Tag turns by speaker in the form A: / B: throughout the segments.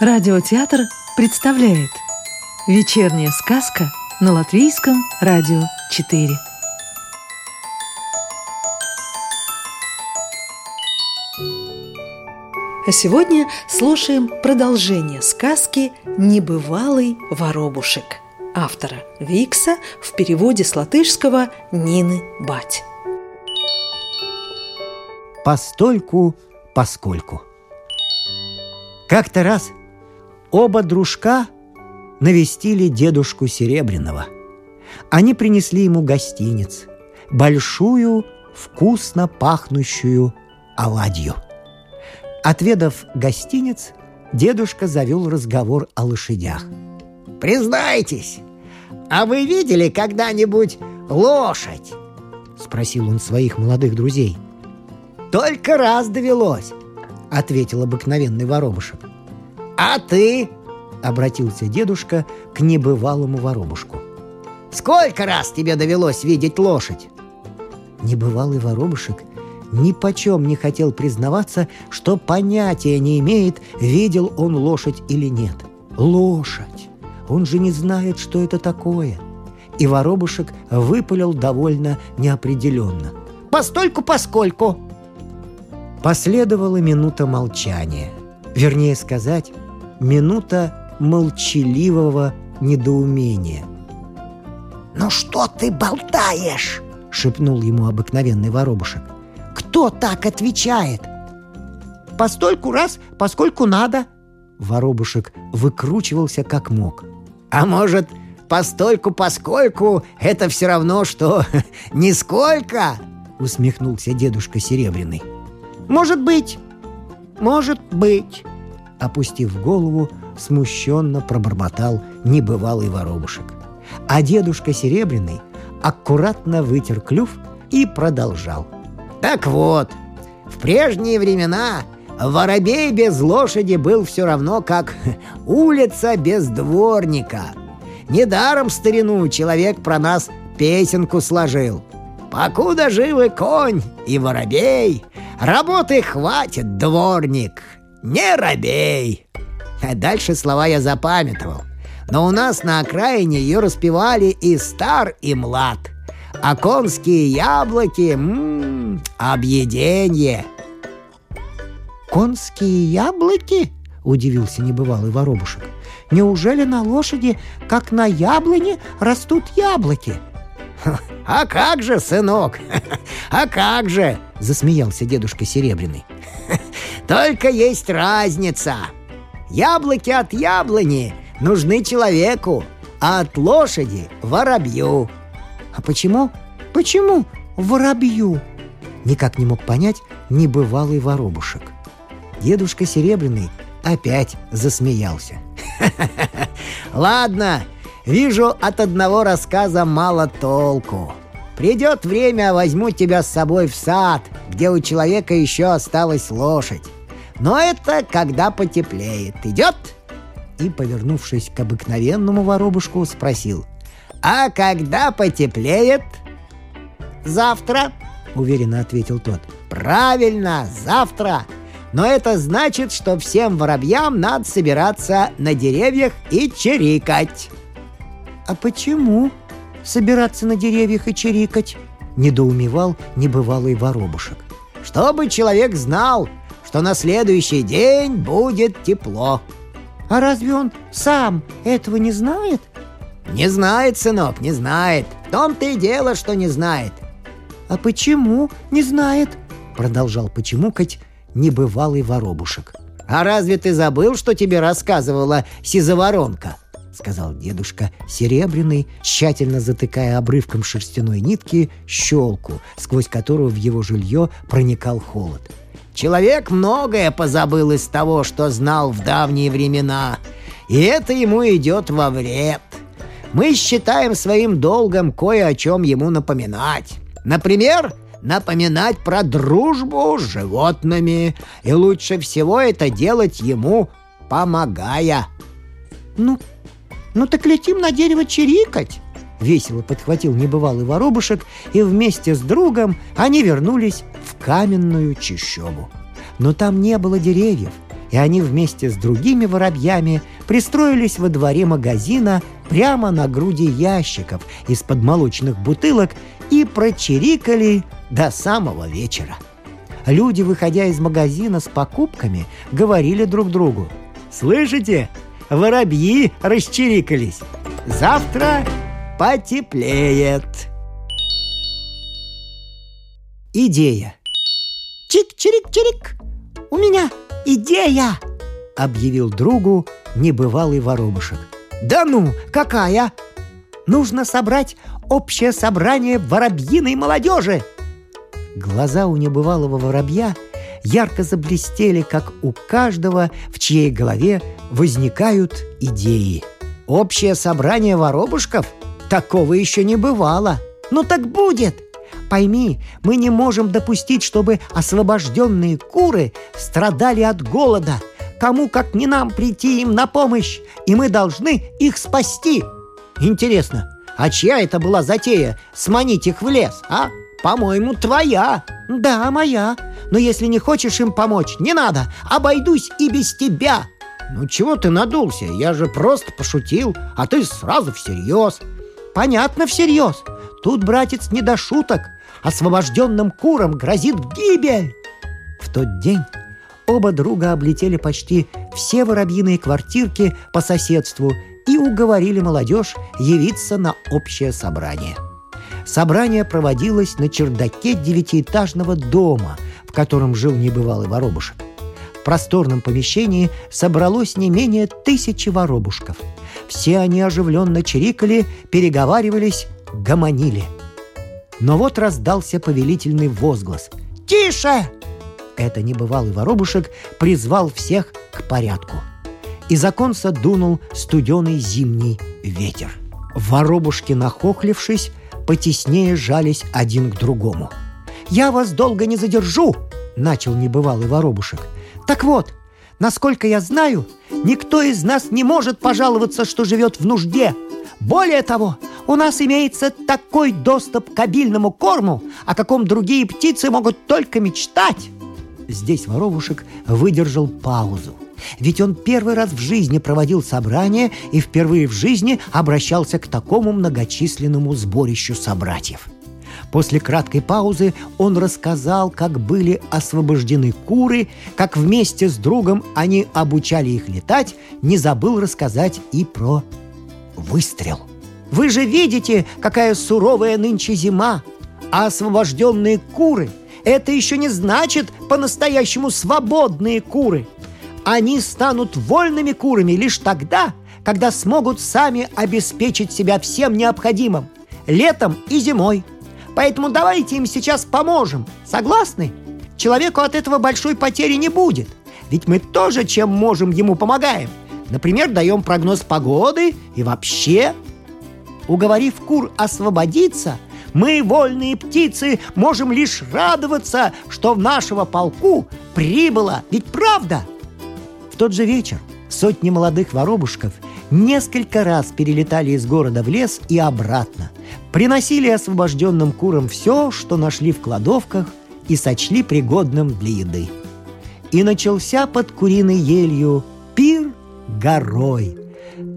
A: Радиотеатр представляет Вечерняя сказка на Латвийском радио 4 А сегодня слушаем продолжение сказки «Небывалый воробушек» автора Викса в переводе с латышского Нины Бать.
B: Постольку, поскольку. Как-то раз оба дружка навестили дедушку Серебряного. Они принесли ему гостиниц, большую, вкусно пахнущую оладью. Отведав гостиниц, дедушка завел разговор о лошадях.
C: «Признайтесь, а вы видели когда-нибудь лошадь?»
B: — спросил он своих молодых друзей.
C: «Только раз довелось», —
B: ответил обыкновенный воробушек.
C: «А ты?»
B: — обратился дедушка к небывалому воробушку.
C: «Сколько раз тебе довелось видеть лошадь?»
B: Небывалый воробушек ни почем не хотел признаваться, что понятия не имеет, видел он лошадь или нет. Лошадь! Он же не знает, что это такое. И воробушек выпалил довольно неопределенно.
C: «Постольку, поскольку!»
B: Последовала минута молчания. Вернее сказать, минута молчаливого недоумения.
C: «Ну что ты болтаешь?»
B: — шепнул ему обыкновенный воробушек.
C: «Кто так отвечает?» «Постольку раз, поскольку надо»,
B: Воробушек выкручивался как мог.
C: «А может, постольку поскольку это все равно, что нисколько?» Усмехнулся дедушка Серебряный. «Может быть, может быть»,
B: опустив голову, смущенно пробормотал небывалый воробушек. А дедушка Серебряный аккуратно вытер клюв и продолжал.
C: «Так вот, в прежние времена воробей без лошади был все равно, как улица без дворника. Недаром старину человек про нас песенку сложил. Покуда живы конь и воробей, работы хватит, дворник, не робей. А дальше слова я запамятовал. Но у нас на окраине ее распевали и стар, и млад. А конские яблоки, м-м, объеденье.
B: «Конские яблоки?» — удивился небывалый воробушек. «Неужели на лошади, как на яблоне, растут яблоки?»
C: «А как же, сынок? А как же?» — засмеялся дедушка Серебряный. «Только есть разница. Яблоки от яблони нужны человеку, а от лошади — воробью».
B: «А почему? Почему воробью?» Никак не мог понять небывалый воробушек. Дедушка Серебряный опять засмеялся.
C: «Ладно, вижу, от одного рассказа мало толку. Придет время, возьму тебя с собой в сад, где у человека еще осталась лошадь. Но это когда потеплеет. Идет?» И, повернувшись к обыкновенному воробушку, спросил. «А когда потеплеет?» «Завтра», — уверенно ответил тот. «Правильно, завтра!» Но это значит, что всем воробьям надо собираться на деревьях и чирикать.
B: «А почему собираться на деревьях и чирикать?» — недоумевал небывалый воробушек.
C: «Чтобы человек знал, что на следующий день будет тепло».
B: «А разве он сам этого не знает?»
C: «Не знает, сынок, не знает. В том-то и дело, что не знает».
B: «А почему не знает?» — продолжал почемукать небывалый воробушек.
C: «А разве ты забыл, что тебе рассказывала сизоворонка?» сказал дедушка Серебряный, тщательно затыкая обрывком шерстяной нитки щелку, сквозь которую в его жилье проникал холод. «Человек многое позабыл из того, что знал в давние времена, и это ему идет во вред. Мы считаем своим долгом кое о чем ему напоминать. Например, напоминать про дружбу с животными, и лучше всего это делать ему, помогая.
B: «Ну, ну так летим на дерево чирикать!» Весело подхватил небывалый воробушек, и вместе с другом они вернулись каменную чащобу. Но там не было деревьев,
C: и они вместе с другими воробьями пристроились во дворе магазина прямо на груди ящиков из-под молочных бутылок и прочирикали до самого вечера. Люди, выходя из магазина с покупками, говорили друг другу «Слышите, воробьи расчирикались! Завтра потеплеет!» Идея
D: Чик-чирик-чирик! У меня идея!»
C: объявил другу небывалый воробушек.
D: «Да ну, какая?»
C: «Нужно собрать общее собрание воробьиной молодежи!» Глаза у небывалого воробья ярко заблестели, как у каждого, в чьей голове возникают идеи. «Общее собрание воробушков? Такого еще не бывало!» «Ну так будет!» Пойми, мы не можем допустить, чтобы освобожденные куры страдали от голода. Кому, как не нам, прийти им на помощь, и мы должны их спасти. Интересно, а чья это была затея сманить их в лес, а? По-моему, твоя. Да, моя. Но если не хочешь им помочь, не надо. Обойдусь и без тебя. Ну чего ты надулся? Я же просто пошутил, а ты сразу всерьез. Понятно, всерьез. Тут, братец, не до шуток освобожденным курам грозит гибель!» В тот день оба друга облетели почти все воробьиные квартирки по соседству и уговорили молодежь явиться на общее собрание. Собрание проводилось на чердаке девятиэтажного дома, в котором жил небывалый воробушек. В просторном помещении собралось не менее тысячи воробушков. Все они оживленно чирикали, переговаривались, гомонили – но вот раздался повелительный возглас. «Тише!» Это небывалый воробушек призвал всех к порядку. Из оконца дунул студеный зимний ветер. Воробушки, нахохлившись, потеснее жались один к другому. «Я вас долго не задержу!» — начал небывалый воробушек. «Так вот, насколько я знаю, никто из нас не может пожаловаться, что живет в нужде. Более того, у нас имеется такой доступ к обильному корму, о каком другие птицы могут только мечтать. Здесь воробушек выдержал паузу. Ведь он первый раз в жизни проводил собрание и впервые в жизни обращался к такому многочисленному сборищу собратьев. После краткой паузы он рассказал, как были освобождены куры, как вместе с другом они обучали их летать, не забыл рассказать и про выстрел. Вы же видите, какая суровая нынче зима. А освобожденные куры – это еще не значит по-настоящему свободные куры. Они станут вольными курами лишь тогда, когда смогут сами обеспечить себя всем необходимым – летом и зимой. Поэтому давайте им сейчас поможем. Согласны? Человеку от этого большой потери не будет. Ведь мы тоже чем можем ему помогаем. Например, даем прогноз погоды и вообще Уговорив кур освободиться, мы, вольные птицы, можем лишь радоваться, что в нашего полку прибыло. Ведь правда? В тот же вечер сотни молодых воробушков несколько раз перелетали из города в лес и обратно, приносили освобожденным курам все, что нашли в кладовках и сочли пригодным для еды. И начался под куриной елью пир горой –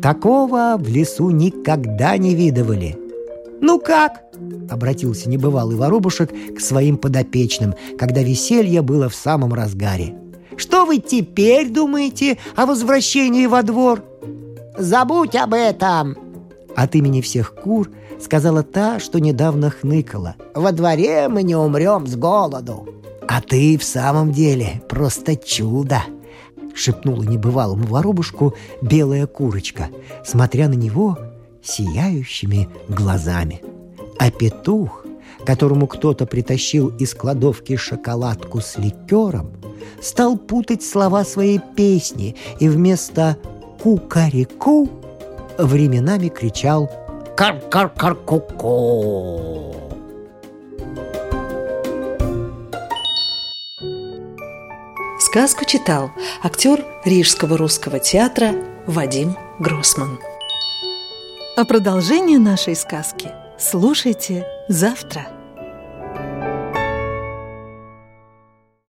C: Такого в лесу никогда не видывали. «Ну как?» — обратился небывалый воробушек к своим подопечным, когда веселье было в самом разгаре. «Что вы теперь думаете о возвращении во двор?» «Забудь об этом!» От имени всех кур сказала та, что недавно хныкала. «Во дворе мы не умрем с голоду!» «А ты в самом деле просто чудо!» — шепнула небывалому воробушку белая курочка, смотря на него сияющими глазами. А петух, которому кто-то притащил из кладовки шоколадку с ликером, стал путать слова своей песни и вместо «кукареку» временами кричал «кар-кар-кар-ку-ку».
A: Сказку читал актер Рижского русского театра Вадим Гроссман. А продолжение нашей сказки слушайте завтра.